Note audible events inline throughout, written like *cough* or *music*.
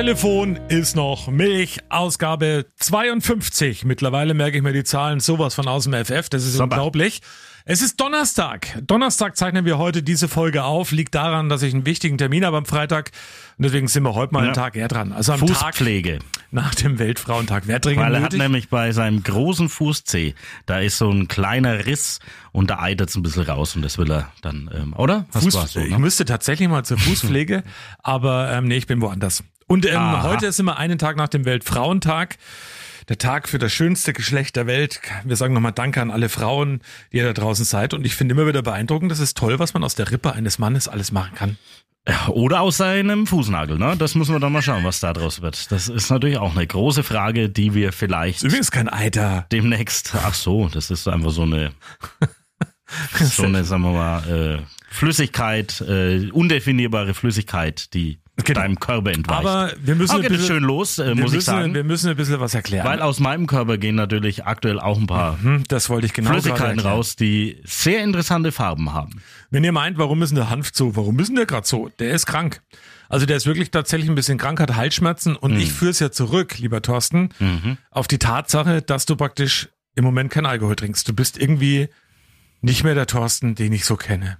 Telefon ist noch Milch, Ausgabe 52. Mittlerweile merke ich mir die Zahlen sowas von aus dem FF, das ist Super. unglaublich. Es ist Donnerstag. Donnerstag zeichnen wir heute diese Folge auf. Liegt daran, dass ich einen wichtigen Termin habe am Freitag. Und deswegen sind wir heute mal einen Ja. Tag eher dran. Also am Fußpflege. Tag nach dem Weltfrauentag. Wer dringend Weil er hat nötig? nämlich bei seinem großen Fußzeh, da ist so ein kleiner Riss und da eitert es ein bisschen raus und das will er dann, ähm, oder? Fuß, so, Ich ne? müsste tatsächlich mal zur Fußpflege, *laughs* aber ähm, nee, ich bin woanders. Und ähm, heute ist immer einen Tag nach dem Weltfrauentag. Der Tag für das schönste Geschlecht der Welt. Wir sagen nochmal Danke an alle Frauen, die ihr da draußen seid. Und ich finde immer wieder beeindruckend, das ist toll, was man aus der Rippe eines Mannes alles machen kann. Ja, Oder aus seinem Fußnagel, ne? Das müssen wir dann mal schauen, was da draus wird. Das ist natürlich auch eine große Frage, die wir vielleicht übrigens kein Eiter. demnächst, ach so, das ist einfach so eine, *laughs* so eine, sagen wir mal, äh, Flüssigkeit, äh, undefinierbare Flüssigkeit, die Genau. deinem Körper entweicht. Aber wir müssen Aber ein geht es bisschen, schön los, äh, muss müssen, ich sagen. Wir müssen ein bisschen was erklären. Weil aus meinem Körper gehen natürlich aktuell auch ein paar Hm, das wollte ich genau Flüssigkeiten raus, die sehr interessante Farben haben. Wenn ihr meint, warum ist denn der Hanf so? Warum ist denn der gerade so? Der ist krank. Also der ist wirklich tatsächlich ein bisschen krank, hat Halsschmerzen und Mhm. ich führe es ja zurück, lieber Thorsten, auf die Tatsache, dass du praktisch im Moment kein Alkohol trinkst. Du bist irgendwie nicht mehr der Thorsten, den ich so kenne.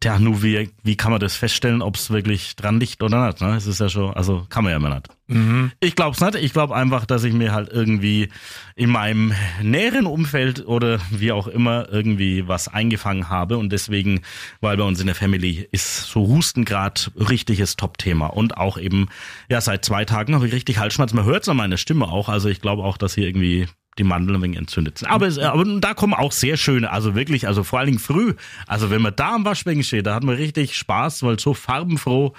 Tja, nur wie, wie kann man das feststellen, ob es wirklich dran liegt oder nicht? Ne? Es ist ja schon, also kann man ja immer nicht. Mhm. Ich glaub's nicht. Ich glaube einfach, dass ich mir halt irgendwie in meinem näheren Umfeld oder wie auch immer irgendwie was eingefangen habe und deswegen, weil bei uns in der Family ist so Husten grad richtiges Top-Thema und auch eben, ja, seit zwei Tagen habe ich richtig Halsschmerzen. Man hört's an meiner Stimme auch. Also ich glaube auch, dass hier irgendwie die Mandeln ein wenig entzündet sind. Aber, es, aber da kommen auch sehr schöne, also wirklich, also vor allen Dingen früh. Also wenn man da am Waschbecken steht, da hat man richtig Spaß, weil so farbenfroh,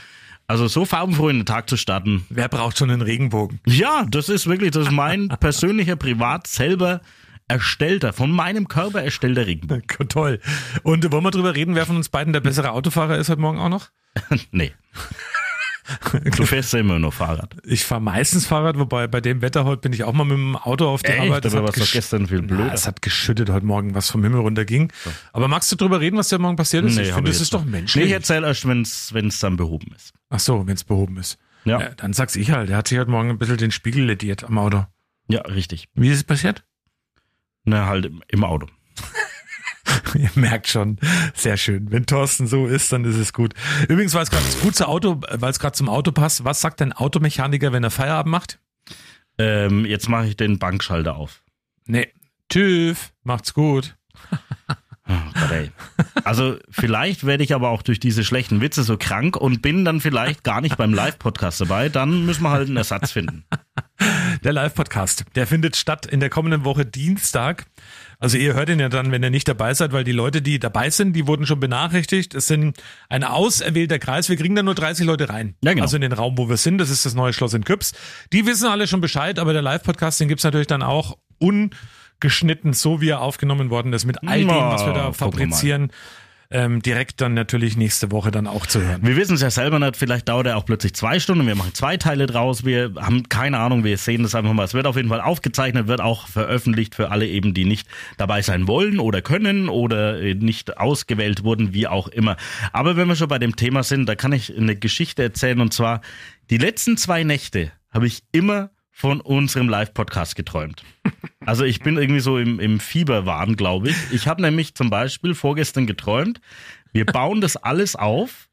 also so farbenfroh in den Tag zu starten, Wer braucht schon einen Regenbogen? ja, das ist wirklich, das ist mein *laughs* persönlicher, privat selber erstellter, von meinem Körper erstellter Regenbogen. Toll. Und wollen wir drüber reden, wer von uns beiden der bessere Autofahrer ist heute Morgen auch noch? *laughs* nee. Du fährst ja immer nur Fahrrad. Ich fahre meistens Fahrrad, wobei bei dem Wetter heute bin ich auch mal mit dem Auto auf die Echt? Arbeit. Das Aber hat was doch gestern viel Na, blöder. es hat geschüttet heute Morgen, was vom Himmel runterging. Aber magst du drüber reden, was dir morgen passiert ist? ich hab finde, das ist doch menschlich. Nee, ich erzähl erst, wenn's, wenn's dann behoben ist. Ach so, wenn es behoben ist. Ja. Ja, dann sag's ich halt. Der hat sich heute Morgen ein bisschen den Spiegel lediert am Auto. Ja, richtig. Wie ist es passiert? Na, halt im Auto. *laughs* Ihr merkt schon, sehr schön. Wenn Thorsten so ist, dann ist es gut. Übrigens, weil es gerade gut zu Auto, weil es gerade zum Auto passt, was sagt ein Automechaniker, wenn er Feierabend macht? Ähm, jetzt mache ich den Bankschalter auf. Nee. Tschüss, macht's gut. *laughs* Oh Gott. Also vielleicht werde ich aber auch durch diese schlechten Witze so krank und bin dann vielleicht gar nicht beim Live-Podcast dabei. Dann müssen wir halt einen Ersatz finden. Der Live-Podcast, der findet statt in der kommenden Woche Dienstag. Also ihr hört ihn ja dann, wenn ihr nicht dabei seid, weil die Leute, die dabei sind, die wurden schon benachrichtigt. Es sind ein auserwählter Kreis. Wir kriegen da nur 30 Leute rein. Ja, genau. Also in den Raum, wo wir sind. Das ist das neue Schloss in Küps. Die wissen alle schon Bescheid, aber der Live-Podcast, den gibt's natürlich dann auch ungeschnitten, so wie er aufgenommen worden ist, mit all dem, was wir da fabrizieren. Ähm, direkt dann natürlich nächste Woche dann auch zu hören. Wir wissen es ja selber nicht, vielleicht dauert er auch plötzlich zwei Stunden, wir machen zwei Teile draus, wir haben keine Ahnung, wir sehen das einfach mal. Es wird auf jeden Fall aufgezeichnet, wird auch veröffentlicht für alle eben, die nicht dabei sein wollen oder können oder äh, nicht ausgewählt wurden, wie auch immer. Aber wenn wir schon bei dem Thema sind, da kann ich eine Geschichte erzählen und zwar die letzten zwei Nächte habe ich immer von unserem Live-Podcast geträumt. Also ich bin irgendwie so im, im Fieberwahn, glaube ich. Ich habe nämlich zum Beispiel vorgestern geträumt, wir bauen das alles auf.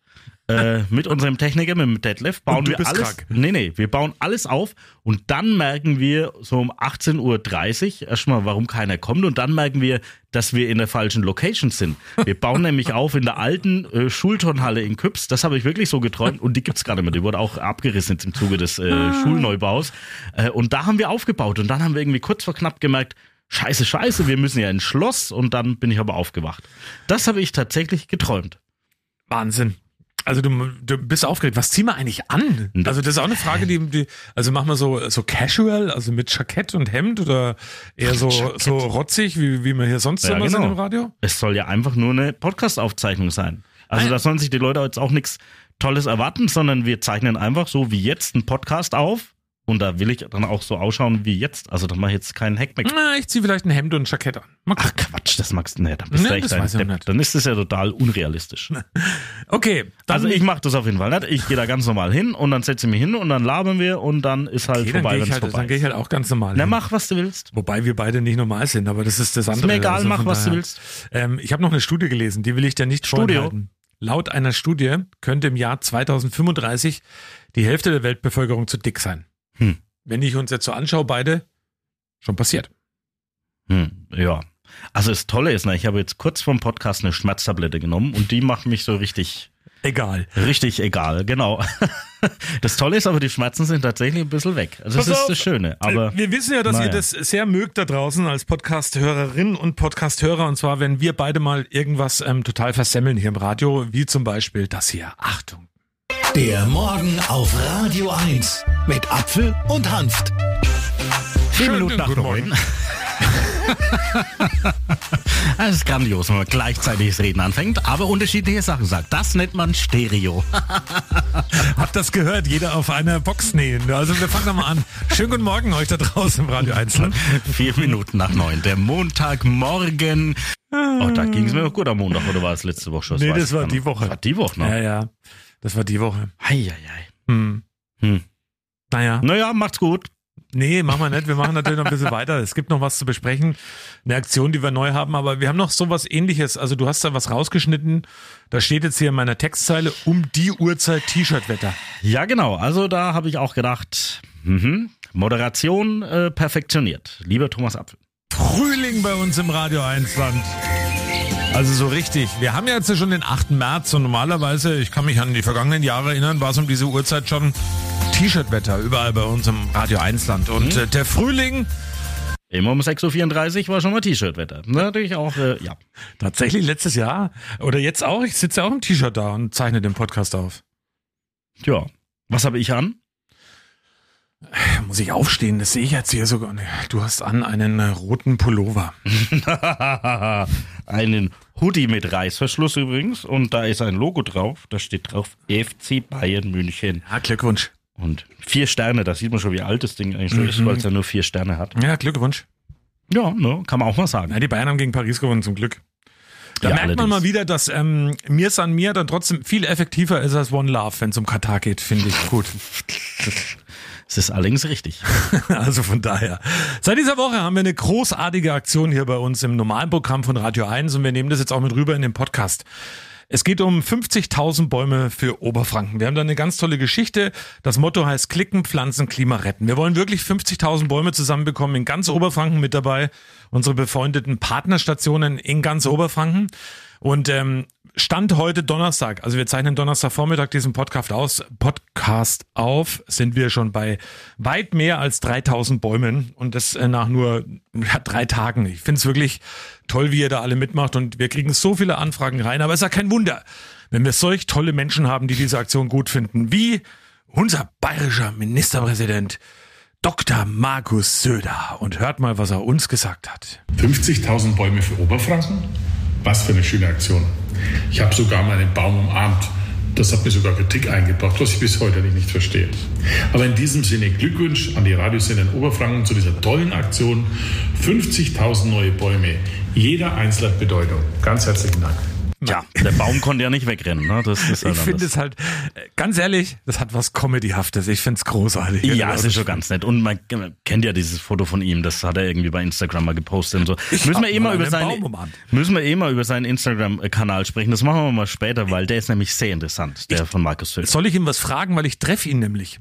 Äh, mit unserem Techniker, mit dem Detlef, bauen wir alles. krank. Nee, nee, wir bauen alles auf und dann merken wir so um 18.30 Uhr erstmal, warum keiner kommt und dann merken wir, dass wir in der falschen Location sind. Wir bauen *laughs* nämlich auf in der alten äh, Schulturnhalle in Küps. Das habe ich wirklich so geträumt und die gibt's gar nicht mehr. Die wurde auch abgerissen jetzt im Zuge des äh, Schulneubaus. Äh, und da haben wir aufgebaut und dann haben wir irgendwie kurz vor knapp gemerkt, Scheiße, scheiße, wir müssen ja ins Schloss und dann bin ich aber aufgewacht. Das habe ich tatsächlich geträumt. Wahnsinn. Also du, du bist aufgeregt. Was ziehen wir eigentlich an? Also das ist auch eine Frage, die, die also machen wir so so casual, also mit Jackett und Hemd oder eher so Jackett. so rotzig, wie wie wir hier sonst Ja, immer sind genau. im Radio? Es soll ja einfach nur eine Podcast-Aufzeichnung sein. Also Ah, da sollen sich die Leute jetzt auch nichts Tolles erwarten, sondern wir zeichnen einfach so wie jetzt einen Podcast auf Und da will ich dann auch so ausschauen wie jetzt. Also da mache ich jetzt keinen Hack mehr. Na, ich ziehe vielleicht ein Hemd und ein Jackett an. Ach. Quatsch, das magst du nicht. Dann bist Nee, du echt das ein Depp. nicht. Dann ist das ja total unrealistisch. *laughs* Okay, Also ich mache das auf jeden Fall nicht. Ich gehe da ganz normal hin und dann setze ich mich hin und dann labern wir und dann ist halt okay, dann vorbei, gehe wenn ich, es halt, vorbei dann geh ich ist. halt auch ganz normal. Na, hin. mach, was du willst. Wobei wir beide nicht normal sind, aber das ist das andere. mir egal, Also mach, was du willst. Ähm, ich habe noch eine Studie gelesen, die will ich dir nicht Studio? Laut einer Studie könnte im Jahr 2035 die Hälfte der Weltbevölkerung zu dick sein. Hm. Wenn ich uns jetzt so anschaue, beide, schon passiert. Hm, ja. Also das Tolle ist, ne, ich habe jetzt kurz vorm Podcast eine Schmerztablette genommen und die macht mich so richtig, Egal. richtig egal, genau. *laughs* Das Tolle ist aber, die Schmerzen sind tatsächlich ein bisschen weg. Also das Pass ist auf. das Schöne. Aber wir wissen ja, dass naja. ihr das sehr mögt da draußen als Podcast-Hörerinnen und Podcast-Hörer. Und zwar, wenn wir beide mal irgendwas ähm, total versemmeln hier im Radio, wie zum Beispiel das hier. Achtung. Der Morgen auf Radio 1 mit Apfel und Hanft. Vier Schönen Minuten nach guten neun. Das *laughs* ist grandios, wenn man gleichzeitig das Reden anfängt, aber unterschiedliche Sachen sagt. Das nennt man Stereo. *laughs* Habt das gehört? Jeder auf einer Box nähen. Also wir fangen doch mal an. Schönen guten Morgen euch da draußen im Radio 1. Vier Minuten nach neun. Der Montagmorgen. Oh, da ging es mir noch gut am Montag, oder war es letzte Woche schon? Nee, weiß das war die. Woche. Das war die Woche, Ja, ne? ja. Das war die Woche. Eieiei. Hm. Hm. Naja. Naja, macht's gut. Nee, machen wir nicht. Wir machen natürlich noch ein bisschen weiter. Es gibt noch was zu besprechen. Eine Aktion, die wir neu haben, aber wir haben noch so was ähnliches. Also du hast da was rausgeschnitten. Da steht jetzt hier in meiner Textzeile um die Uhrzeit T-Shirt-Wetter. Ja, genau. Also da habe ich auch gedacht, mhm. Moderation äh, perfektioniert. Lieber Thomas Apfel. Frühling bei uns im Radio 1 Land. Also so richtig. Wir haben ja jetzt schon den 8. März und normalerweise, ich kann mich an die vergangenen Jahre erinnern, war es um diese Uhrzeit schon T-Shirt-Wetter überall bei uns im Radio 1 Land. Und äh, der Frühling, Immer um 6.34 Uhr war schon mal T-Shirt-Wetter. Natürlich auch, äh, ja. tatsächlich letztes Jahr oder jetzt auch, ich sitze ja auch im T-Shirt da und zeichne den Podcast auf. Ja. Was habe ich an? Muss ich aufstehen? Das sehe ich jetzt hier sogar. Du hast an einen äh, roten Pullover. *laughs* Einen Hoodie mit Reißverschluss übrigens. Und da ist ein Logo drauf. Da steht drauf FC Bayern München. Ja, Glückwunsch. Und vier Sterne, da sieht man schon, wie alt das Ding eigentlich Mhm. ist, weil es ja nur vier Sterne hat. Ja, Glückwunsch. Ja, ne, kann man auch mal sagen. Ja, die Bayern haben gegen Paris gewonnen, zum Glück. Da Ja, merkt man allerdings. mal wieder, dass ähm, mir san mir dann trotzdem viel effektiver ist als One Love, wenn es um Katar geht, finde ich gut. *laughs* Es ist allerdings richtig. *laughs* Also von daher. Seit dieser Woche haben wir eine großartige Aktion hier bei uns im normalen Programm von Radio 1 und wir nehmen das jetzt auch mit rüber in den Podcast. Es geht um 50.000 Bäume für Oberfranken. Wir haben da eine ganz tolle Geschichte. Das Motto heißt Klicken, Pflanzen, Klima retten. Wir wollen wirklich 50.000 Bäume zusammenbekommen in ganz Oberfranken mit dabei. Unsere befreundeten Partnerstationen in ganz Oberfranken. Und ähm, Stand heute Donnerstag, also wir zeichnen Donnerstagvormittag diesen Podcast aus, Podcast auf, sind wir schon bei weit mehr als 3000 Bäumen und das äh, nach nur ja, drei Tagen. Ich finde es wirklich toll, wie ihr da alle mitmacht und wir kriegen so viele Anfragen rein, aber es ist ja kein Wunder, wenn wir solch tolle Menschen haben, die diese Aktion gut finden, wie unser bayerischer Ministerpräsident Dr. Markus Söder. Und hört mal, was er uns gesagt hat. 50.000 Bäume für Oberfranken? Was für eine schöne Aktion. Ich habe sogar meinen Baum umarmt. Das hat mir sogar Kritik eingebracht, was ich bis heute nicht verstehe. Aber in diesem Sinne Glückwunsch an die Radiosender Oberfranken zu dieser tollen Aktion. 50.000 neue Bäume. Jeder einzelne Bedeutung. Ganz herzlichen Dank. Ja, der Baum konnte ja nicht wegrennen. Ne? Das ist Ich finde es halt, äh, ganz ehrlich, das hat was Comedyhaftes. Ich finde es großartig. Ja, es ist schon ganz nett. Und man kennt ja dieses Foto von ihm, das hat er irgendwie bei Instagram mal gepostet und so. müssen wir eh mal über einen seine, Baum umarmt. müssen wir eh mal über seinen Instagram-Kanal sprechen. Das machen wir mal später, weil der ist nämlich sehr interessant, der von Markus Söder. Soll ich ihm was fragen, weil ich treffe ihn nämlich.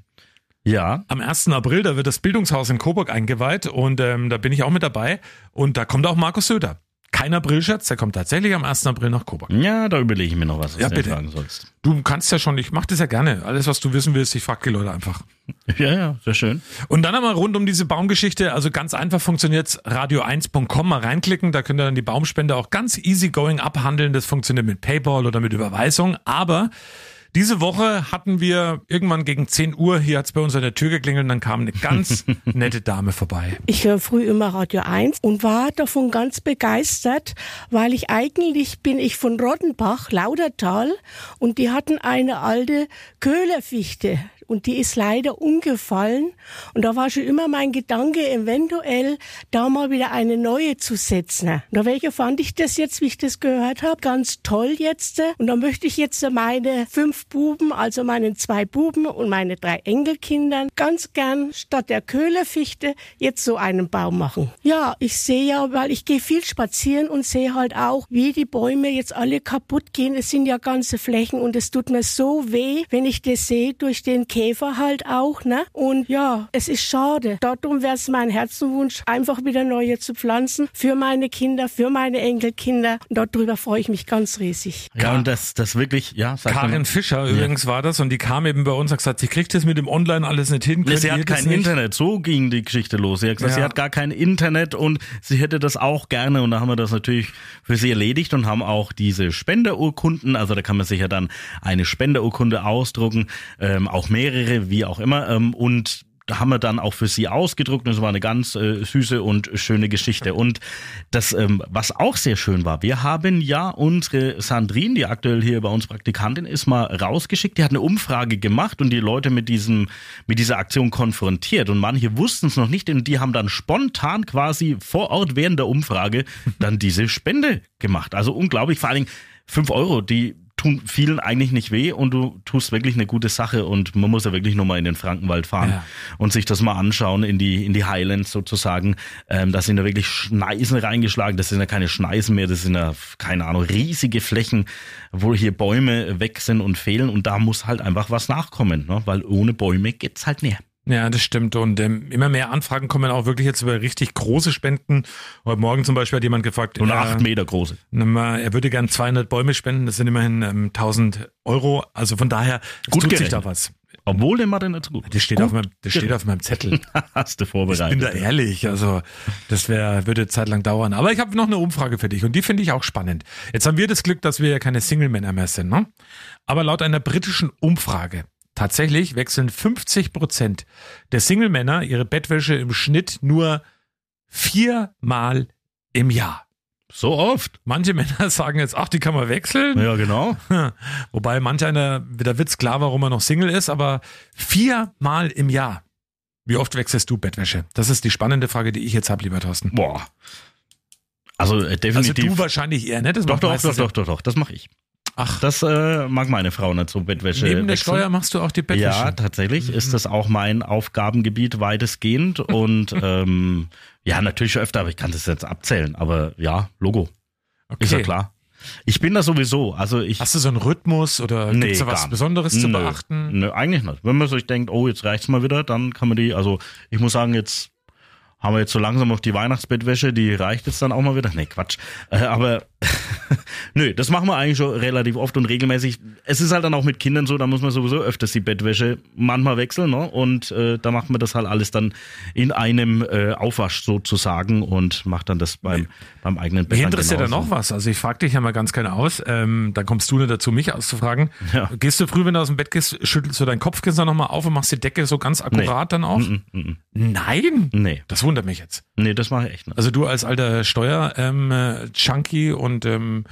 Ja, Am 1. April, da wird das Bildungshaus in Coburg eingeweiht und ähm, da bin ich auch mit dabei und da kommt auch Markus Söder. Kein Aprilscherz, der kommt tatsächlich am 1. April nach Coburg. ja, da überlege ich mir noch was, was Ja, du bitte. fragen sollst. Du kannst ja schon, ich mach das ja gerne. Alles, was du wissen willst, ich frag die Leute einfach. *laughs* Ja, ja, sehr schön. Und dann einmal rund um diese Baumgeschichte, also ganz einfach funktioniert's radio1.com mal reinklicken, da könnt ihr dann die Baumspende auch ganz easygoing abhandeln, das funktioniert mit Paypal oder mit Überweisung, aber diese Woche hatten wir irgendwann gegen 10 Uhr, hier hat's bei uns an der Tür geklingelt und dann kam eine ganz *laughs* nette Dame vorbei. Ich höre früh immer Radio 1 und war davon ganz begeistert, weil ich eigentlich bin ich von Roddenbach, Laudertal, und die hatten eine alte Köhlerfichte. Und die ist leider umgefallen. Und da war schon immer mein Gedanke, eventuell da mal wieder eine neue zu setzen. Da welche fand ich das jetzt, wie ich das gehört habe, ganz toll jetzt. Und da möchte ich jetzt meine fünf Buben, also meinen zwei Buben und meine drei Enkelkindern, ganz gern statt der Köhlerfichte jetzt so einen Baum machen. Ja, ich sehe ja, weil ich gehe viel spazieren und sehe halt auch, wie die Bäume jetzt alle kaputt gehen. Es sind ja ganze Flächen und es tut mir so weh, wenn ich das sehe, durch den Käfer halt auch, ne? Und ja, es ist schade. Darum wäre es mein Herzenwunsch, einfach wieder neue zu pflanzen für meine Kinder, für meine Enkelkinder. Und darüber freue ich mich ganz riesig. Ja, und das, das wirklich, ja, sag Karin mal. Fischer übrigens war das und die kam eben bei uns und hat gesagt, sie kriegt das mit dem Online alles nicht hin. Nee, sie hat kein? Internet. So ging die Geschichte los. Sie hat gesagt, Ja. sie hat gar kein Internet und sie hätte das auch gerne. Und da haben wir das natürlich für sie erledigt und haben auch diese Spenderurkunden. Also da kann man sich ja dann eine Spenderurkunde ausdrucken, ähm, auch mehrere, wie auch immer. Ähm, und haben wir dann auch für sie ausgedruckt und es war eine ganz äh, süße und schöne Geschichte. Und das, ähm, was auch sehr schön war, wir haben ja unsere Sandrine, die aktuell hier bei uns Praktikantin ist, mal rausgeschickt. Die hat eine Umfrage gemacht und die Leute mit diesem, mit dieser Aktion konfrontiert. Und manche wussten es noch nicht und die haben dann spontan quasi vor Ort während der Umfrage dann diese Spende gemacht. Also unglaublich, vor allen Dingen fünf Euro, die tun vielen eigentlich nicht weh und du tust wirklich eine gute Sache und man muss ja wirklich nur mal in den Frankenwald fahren Ja. und sich das mal anschauen in die in die Highlands sozusagen. Ähm, da sind da wirklich Schneisen reingeschlagen. Das sind ja keine Schneisen mehr, das sind ja keine Ahnung riesige Flächen, wo hier Bäume weg sind und fehlen und da muss halt einfach was nachkommen, ne? weil ohne Bäume geht's halt nicht. Ja, das stimmt. Und ähm, immer mehr Anfragen kommen auch wirklich jetzt über richtig große Spenden. Heute Morgen zum Beispiel hat jemand gefragt, Und äh, acht Meter große. er würde gern 200 Bäume spenden. Das sind immerhin ähm, 1000 Euro. Also von daher Gut tut sich gerechnet. da was. Obwohl der Mathe nicht so gut. Das steht, Gut auf meinem, das steht auf meinem Zettel. *laughs* Hast du Ich vorbereitet. bin da ehrlich, also das wär, würde zeitlang dauern. Aber ich habe noch eine Umfrage für dich und die finde ich auch spannend. Jetzt haben wir das Glück, dass wir ja keine Single-Männer mehr sind. Ne? Aber laut einer britischen Umfrage tatsächlich wechseln 50 Prozent der Single-Männer ihre Bettwäsche im Schnitt nur viermal im Jahr. So oft. Manche Männer sagen jetzt, ach, die kann man wechseln. Ja, genau. *laughs* Wobei manch einer, da wird's klar, warum er noch Single ist, aber viermal im Jahr. Wie oft wechselst du Bettwäsche? Das ist die spannende Frage, die ich jetzt habe, lieber Thorsten. Boah. Also äh, Also definitiv. du wahrscheinlich eher, ne? Das doch, doch, doch, doch, doch, doch, das mache ich. Ach, Das äh, mag meine Frau nicht so Bettwäsche. neben der. Steuer machst du auch die Bettwäsche. Ja, tatsächlich ist das auch mein Aufgabengebiet weitestgehend *laughs* und ähm, ja, natürlich öfter, aber ich kann das jetzt abzählen. Aber ja, Logo, okay. ist ja klar. Ich bin da sowieso, also ich. Hast du so einen Rhythmus oder Nee, gibt's da was. Besonderes zu Nö, beachten? Nö, eigentlich nicht. Wenn man sich denkt, oh, jetzt reicht's mal wieder, dann kann man die, also ich muss sagen, jetzt haben wir jetzt so langsam auf die Weihnachtsbettwäsche, die reicht jetzt dann auch mal wieder. Nee, Quatsch. Äh, aber *laughs* nö, das machen wir eigentlich schon relativ oft und regelmäßig. Es ist halt dann auch mit Kindern so, da muss man sowieso öfters die Bettwäsche manchmal wechseln, ne? Und äh, da macht man das halt alles dann in einem äh, Aufwasch sozusagen und macht dann das beim, beim eigenen Bett. Dann interessiert da genauso. noch was. Also ich frage dich ja mal ganz gerne aus. Ähm, dann kommst du nicht dazu, mich auszufragen. Ja. Gehst du früh, wenn du aus dem Bett gehst, schüttelst du dein Kopfkissen nochmal auf und machst die Decke so ganz akkurat dann auch? Mm, mm. Nein? Nee, Das wundert mich jetzt. nee, das mache ich echt nicht. Also du als alter Steuer-Junkie und ähm,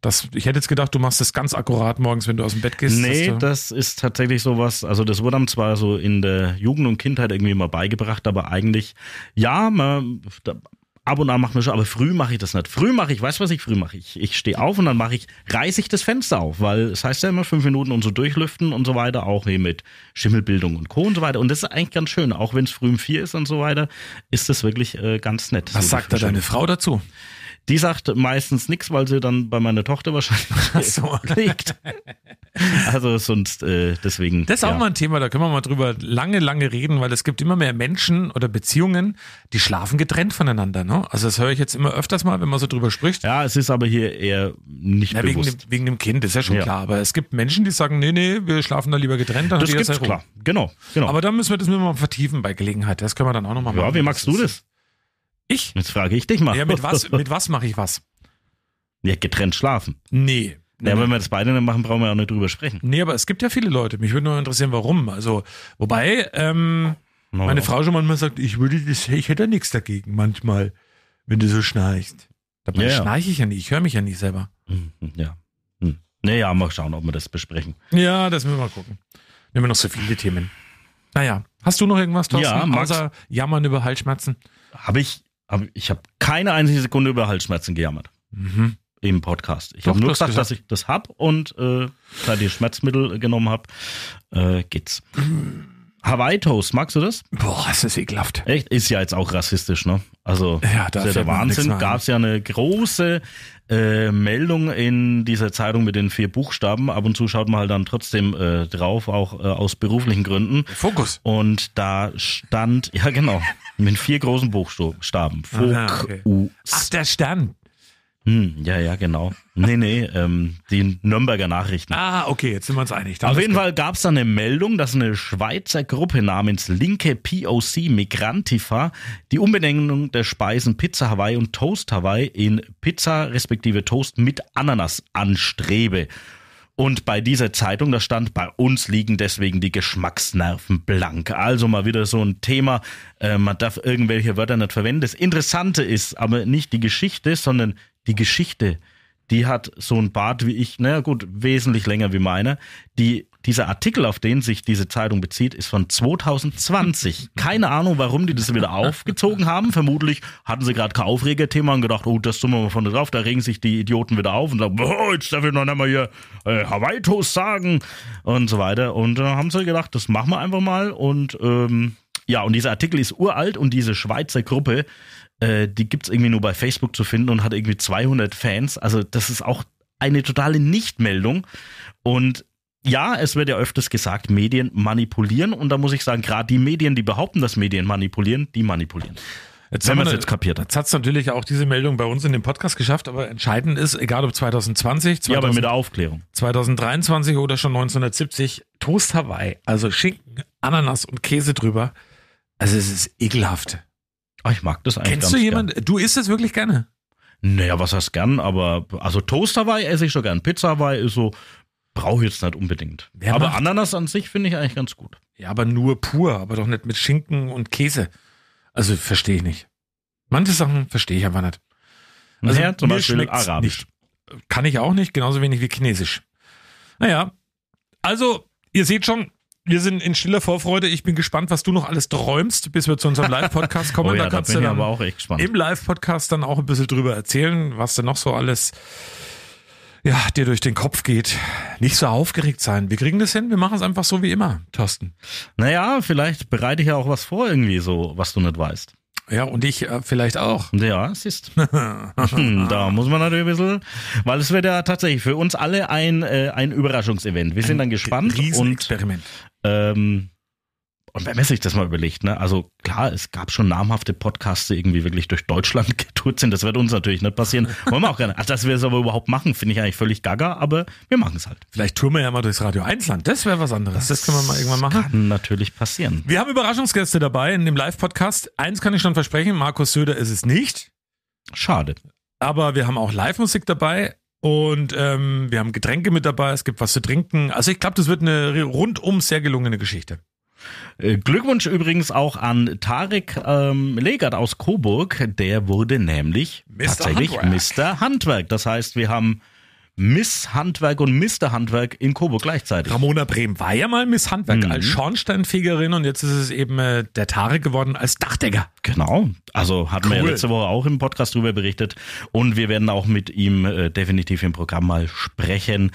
das, ich hätte jetzt gedacht, du machst das ganz akkurat morgens, wenn du aus dem Bett gehst. Nee, das ist tatsächlich sowas, also das wurde einem zwar so in der Jugend und Kindheit irgendwie mal beigebracht, aber eigentlich, ja, man, da, ab und an macht man schon, aber früh mache ich das nicht. Früh mache ich, weißt du, was ich früh mache? Ich, ich stehe auf und dann mache ich, reiße ich das Fenster auf, weil es heißt ja immer fünf Minuten und so durchlüften und so weiter, auch hier mit Schimmelbildung und Co. und so weiter. Und das ist eigentlich ganz schön, auch wenn es früh um vier ist und so weiter, ist das wirklich äh, ganz nett. was So sagt da deine Frau dazu? Die sagt meistens nichts, weil sie dann bei meiner Tochter wahrscheinlich *laughs* so. liegt. Also sonst äh, deswegen. Das ist auch ja. mal ein Thema, da können wir mal drüber lange, lange reden, weil es gibt immer mehr Menschen oder Beziehungen, die schlafen getrennt voneinander. Ne? Also das höre ich jetzt immer öfters mal, wenn man so drüber spricht. Ja, es ist aber hier eher nicht Ja, wegen, dem, bewusst. wegen dem Kind, ist ja schon Ja. klar. Aber es gibt Menschen, die sagen, nee, nee, wir schlafen da lieber getrennt. Dann das gibt's Ruhe. klar. Genau, genau. Aber da müssen wir das mal vertiefen bei Gelegenheit. Das können wir dann auch nochmal machen. ja, wie magst du das? Ich? Jetzt frage ich dich mal. Ja, mit was, *laughs* mit was mache ich was? Ja, getrennt schlafen. Nee. Ja, wenn wir das beide nicht machen, brauchen wir auch nicht drüber sprechen. Nee, aber es gibt ja viele Leute. Mich würde nur interessieren, warum. Also, wobei, ähm, No, meine. Frau schon manchmal sagt, ich würde das, ich hätte nichts dagegen manchmal, wenn du so schnarchst. Dabei Ja, ja. schnarche ich ja nicht, ich höre mich ja nicht selber. Hm, Ja. Hm. Naja, mal schauen, ob wir das besprechen. Ja, das müssen wir mal gucken. Immer noch so viele Themen. Naja, hast du noch irgendwas, Thorsten? Ja, Max. Außer Jammern über Halsschmerzen? Habe ich, hab, ich habe keine einzige Sekunde über Halsschmerzen gejammert. Im Podcast. Ich habe nur gesagt, gesagt. dass ich das hab und äh, seit ich Schmerzmittel genommen habe, äh, geht's. Hawaii Toast, magst du das? Boah, ist das ekelhaft. Echt? Ist ja jetzt auch rassistisch, ne? Also, Ja, da ist ja der Wahnsinn. Gab es ja eine große äh, Meldung in dieser Zeitung mit den vier Buchstaben. Ab und zu schaut man halt dann trotzdem äh, drauf, auch äh, aus beruflichen Gründen. Fokus. Und da stand, *laughs* ja genau, mit vier großen Buchstaben. Fokus. Ach, der Stern. Hm, ja, ja, genau. Nee, nee, ähm, die Nürnberger Nachrichten. Ah, okay, jetzt sind wir uns einig. Auf jeden Fall gab es da eine Meldung, dass eine Schweizer Gruppe namens Linke POC Migrantifa die Umbenennung der Speisen Pizza Hawaii und Toast Hawaii in Pizza respektive Toast mit Ananas anstrebe. Und bei dieser Zeitung, da stand, bei uns liegen deswegen die Geschmacksnerven blank. Also mal wieder so ein Thema, äh, man darf irgendwelche Wörter nicht verwenden. Das Interessante ist aber nicht die Geschichte, sondern die Geschichte. Die hat so ein Bart wie ich, naja gut, wesentlich länger wie meine. Die, dieser Artikel, auf den sich diese Zeitung bezieht, ist von 2020. *laughs* Keine Ahnung, warum die das wieder aufgezogen haben. Vermutlich hatten sie gerade kein Aufregerthema und gedacht, oh, das tun wir mal von drauf. Da regen sich die Idioten wieder auf und sagen, oh, jetzt darf ich noch nicht mal hier äh, Hawaii-Toast sagen und so weiter. Und dann haben sie gedacht, das machen wir einfach mal. Und ähm, ja, und dieser Artikel ist uralt und diese Schweizer Gruppe, äh, die gibt's irgendwie nur bei Facebook zu finden und hat irgendwie 200 Fans. Also das ist auch eine totale Nichtmeldung. Und ja, es wird ja öfters gesagt, Medien manipulieren. Und da muss ich sagen, gerade die Medien, die behaupten, dass Medien manipulieren, die manipulieren. Jetzt Wenn haben man wir es jetzt kapiert hat. Jetzt hat es natürlich auch diese Meldung bei uns in dem Podcast geschafft, aber entscheidend ist, egal ob 2020, Ja, aber 2000, mit der Aufklärung. 2023 oder schon 1970, Toast Hawaii, also Schinken, Ananas und Käse drüber. Also es ist ekelhaft. Ah, ich mag das eigentlich Kennst du gern. jemanden? Du isst es wirklich gerne? Naja, was heißt gern, aber also Toast Hawaii esse ich schon gern. Pizza Hawaii ist so, brauche ich jetzt nicht unbedingt. Wer aber macht- Ananas an sich finde ich eigentlich ganz gut. Ja, aber nur pur, aber doch nicht mit Schinken und Käse. Also verstehe ich nicht. Manche Sachen verstehe ich einfach nicht. Also Naja, zum Beispiel Arabisch. Nicht. Kann ich auch nicht, genauso wenig wie Chinesisch. Naja, also ihr seht schon, wir sind in stiller Vorfreude. Ich bin gespannt, was du noch alles träumst, bis wir zu unserem *laughs* Live-Podcast kommen. Oh ja, da da kannst bin du dann aber auch echt gespannt. im Live-Podcast dann auch ein bisschen drüber erzählen, was denn noch so alles ja, dir durch den Kopf geht. Nicht so aufgeregt sein. Wir kriegen das hin, wir machen es einfach so wie immer, Thorsten. Naja, vielleicht bereite ich ja auch was vor irgendwie so, was du nicht weißt. Ja, und ich äh, vielleicht auch. *laughs* Ja, siehst. *laughs* da muss man natürlich ein bisschen, weil es wird ja tatsächlich für uns alle ein, äh, ein Überraschungsevent. Wir sind dann gespannt und Riesenexperiment. Ähm, und wenn man sich das mal überlegt, ne, also klar, es gab schon namhafte Podcasts, die irgendwie wirklich durch Deutschland *laughs* getourt sind. Das wird uns natürlich nicht passieren. Wollen wir auch gerne. Also, dass wir es aber überhaupt machen, finde ich eigentlich völlig gaga, aber wir machen es halt. Vielleicht touren wir ja mal durchs Radio 1 Land. Das wäre was anderes. Das, können wir mal irgendwann machen. Kann natürlich passieren. Wir haben Überraschungsgäste dabei in dem Live-Podcast. Eins kann ich schon versprechen, Markus Söder ist es nicht. Schade. Aber wir haben auch Live-Musik dabei und ähm, wir haben Getränke mit dabei. Es gibt was zu trinken. Also ich glaube, das wird eine rundum sehr gelungene Geschichte. Äh, Glückwunsch übrigens auch an Tarek ähm, Legert aus Coburg. Der wurde nämlich Mr. tatsächlich Handwerk. Mr. Handwerk. Das heißt, wir haben Miss Handwerk und Mr. Handwerk in Coburg gleichzeitig. Ramona Brehm war ja mal Miss Handwerk Mhm. als Schornsteinfegerin und jetzt ist es eben äh, der Tarek geworden als Dachdecker. Genau. Also hatten wir ja Cool. letzte Woche auch im Podcast drüber berichtet. Und wir werden auch mit ihm äh, definitiv im Programm mal sprechen.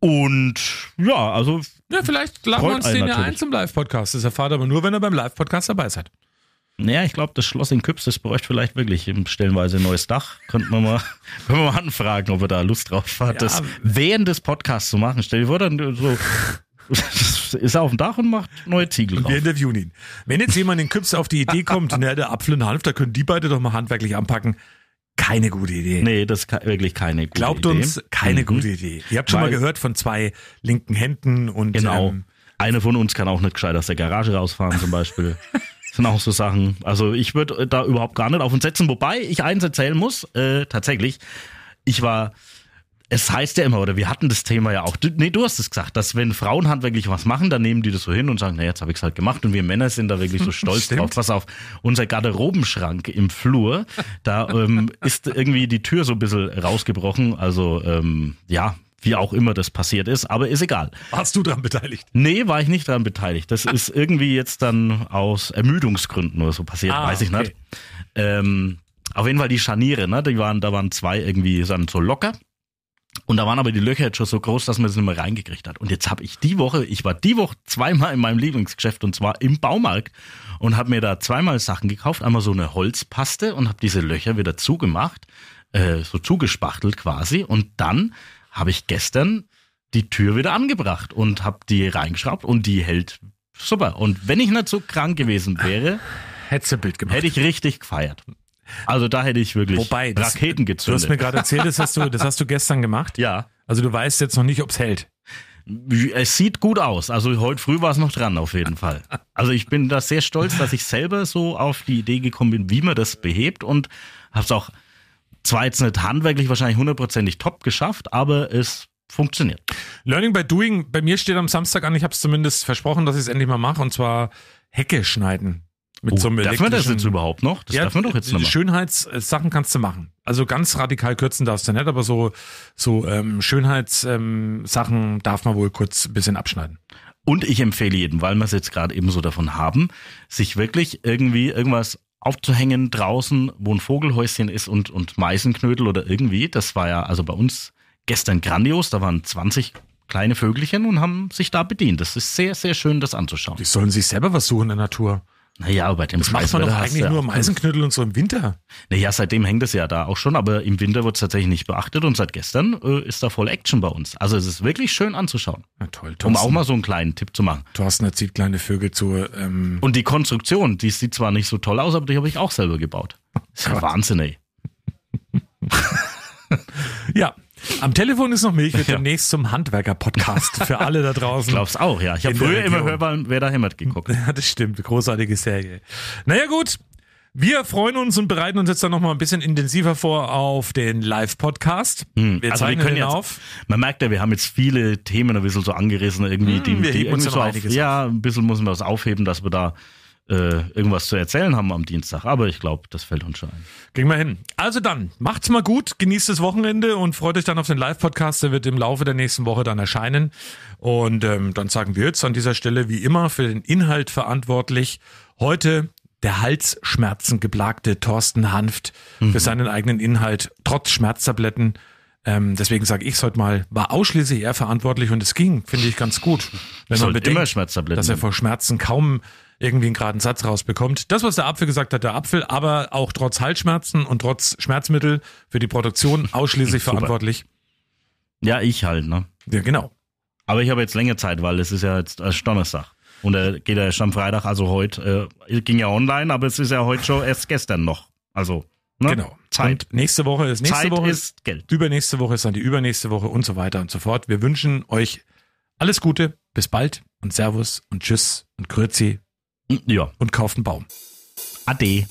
Und ja, also Ja, vielleicht laden wir uns den ja ein natürlich. zum Live-Podcast. Das erfahrt ihr aber nur, wenn ihr beim Live-Podcast dabei seid. Naja, ich glaube, das Schloss in Küps, das bräuchte vielleicht wirklich im stellenweise ein neues Dach. Könnten wir mal, *laughs* können wir mal anfragen, ob er da Lust drauf hat, Ja. das während des Podcasts zu machen. Stell dir vor, dann so *laughs* ist er auf dem Dach und macht neue Ziegel Und wir drauf. interviewen ihn. Wenn jetzt jemand in Küps auf die Idee kommt, na, der Apfel und Hanf, da können die beide doch mal handwerklich anpacken. Keine gute Idee. Nee, das ist wirklich keine gute Glaubt Idee. uns, keine Mhm. gute Idee. Ihr habt schon Weil- mal gehört von zwei linken Händen und Genau. ähm, Einer von uns kann auch nicht gescheit aus der Garage rausfahren zum Beispiel. *laughs* Das sind auch so Sachen. Also ich würde da überhaupt gar nicht auf uns setzen. Wobei ich eins erzählen muss, äh, tatsächlich. Ich war, es heißt ja immer, oder wir hatten das Thema ja auch, du, nee, du hast es gesagt, dass wenn Frauen handwerklich was machen, dann nehmen die das so hin und sagen, na jetzt habe ich es halt gemacht. Und wir Männer sind da wirklich so *laughs* stolz Stimmt. drauf. Pass auf, unser Garderobenschrank im Flur, da ähm, ist irgendwie die Tür so ein bisschen rausgebrochen. Also ähm, ja, wie auch immer das passiert ist, aber ist egal. Warst du daran beteiligt? Nee, war ich nicht daran beteiligt. Das ist irgendwie jetzt dann aus Ermüdungsgründen oder so passiert, Ah, weiß ich okay. nicht. Ähm, auf jeden Fall die Scharniere, ne? Die waren, da waren zwei irgendwie dann so locker. Und da waren aber die Löcher jetzt schon so groß, dass man es nicht mehr reingekriegt hat. Und jetzt habe ich die Woche, ich war die Woche zweimal in meinem Lieblingsgeschäft und zwar im Baumarkt und habe mir da zweimal Sachen gekauft. Einmal so eine Holzpaste und habe diese Löcher wieder zugemacht, äh, so zugespachtelt quasi. Und dann habe ich gestern die Tür wieder angebracht und habe die reingeschraubt und die hält super. Und wenn ich nicht so krank gewesen wäre, gemacht. hätte ich richtig gefeiert. Also da hätte ich wirklich Wobei, das, Raketen du hast gezündet. mir gerade erzählt, das hast, du, das hast du gestern gemacht. ja, Also du weißt jetzt noch nicht, ob's hält. es sieht gut aus. Also heute früh war es noch dran auf jeden Fall. Also ich bin da sehr stolz, dass ich selber so auf die Idee gekommen bin, wie man das behebt und habe es auch zwar jetzt nicht handwerklich wahrscheinlich hundertprozentig top geschafft, aber es funktioniert. Learning by Doing, bei mir steht am Samstag an, ich habe es zumindest versprochen, dass ich es endlich mal mache, und zwar Hecke schneiden. Mit so einem Oh, darf man das jetzt überhaupt noch? Das darf man doch jetzt noch mal. Schönheitssachen kannst du machen. Also ganz radikal kürzen darfst du nicht, aber so, so ähm, Schönheitssachen ähm, darf man wohl kurz ein bisschen abschneiden. Und ich empfehle jedem, weil wir es jetzt gerade eben so davon haben, sich wirklich irgendwie irgendwas aufzuhängen draußen, wo ein Vogelhäuschen ist und, und Meisenknödel oder irgendwie. Das war ja also bei uns gestern grandios. Da waren 20 kleine Vögelchen und haben sich da bedient. Das ist sehr, sehr schön, das anzuschauen. Die sollen sich selber was suchen in der Natur. Naja, aber bei dem Das macht man doch eigentlich nur ja- Meisenknüttel und so im Winter. Naja, seitdem hängt es ja da auch schon, aber im Winter wird es tatsächlich nicht beachtet und seit gestern äh, ist da voll Action bei uns. Also es ist wirklich schön anzuschauen. Na toll, Um Thorsten. auch mal so einen kleinen Tipp zu machen. Thorsten erzieht kleine Vögel zu. Ähm, Und die Konstruktion, die sieht zwar nicht so toll aus, aber die habe ich auch selber gebaut. Das ist ja. Wahnsinn, ey. ja, am Telefon ist noch Milch, wird demnächst zum Handwerker-Podcast für alle da draußen. Ich glaub's auch, ja. Ich habe früher immer. Hörbar, wer da hämmert geguckt. *laughs* Ja, das stimmt. Großartige Serie. Naja, gut. Wir freuen uns und bereiten uns jetzt dann nochmal ein bisschen intensiver vor auf den Live-Podcast. Wir Also wir können jetzt, auf. man merkt ja, wir haben jetzt viele Themen ein bisschen so angerissen, irgendwie, die, Hm, wir die heben uns ja so auf, ja, ein bisschen müssen wir was aufheben, dass wir da äh, irgendwas zu erzählen haben am Dienstag. Aber ich glaube, das fällt uns schon ein. Kriegen wir hin. Also dann, macht's mal gut, genießt das Wochenende und freut euch dann auf den Live-Podcast. Der wird im Laufe der nächsten Woche dann erscheinen. Und ähm, dann sagen wir jetzt an dieser Stelle wie immer für den Inhalt verantwortlich. Heute der Halsschmerzen geplagte Thorsten Hanft für seinen eigenen Inhalt, trotz Schmerztabletten. Ähm, deswegen sage ich es heute mal, war ausschließlich er verantwortlich und es ging, finde ich, ganz gut. Wenn man bedenkt, immer Schmerztabletten dass er vor Schmerzen kaum irgendwie einen geraden Satz rausbekommt. Das, was der Apfel gesagt hat, der Apfel, aber auch trotz Halsschmerzen und trotz Schmerzmittel für die Produktion *laughs* ausschließlich verantwortlich. Ja, ich halt, ne? Ja, genau. Aber ich habe jetzt länger Zeit, weil es ist ja jetzt erst Donnerstag. Und er geht ja erst am Freitag, also heute, äh, ging ja online, aber es ist ja heute schon erst gestern noch. Also, ne? Genau. Zeit. Und nächste Woche ist nächste Zeit Woche. ist Geld. Übernächste Woche ist dann die übernächste Woche und so weiter und so fort. Wir wünschen euch alles Gute, bis bald und Servus und Tschüss und Grüezi Ja. und kauft einen Baum. Ade.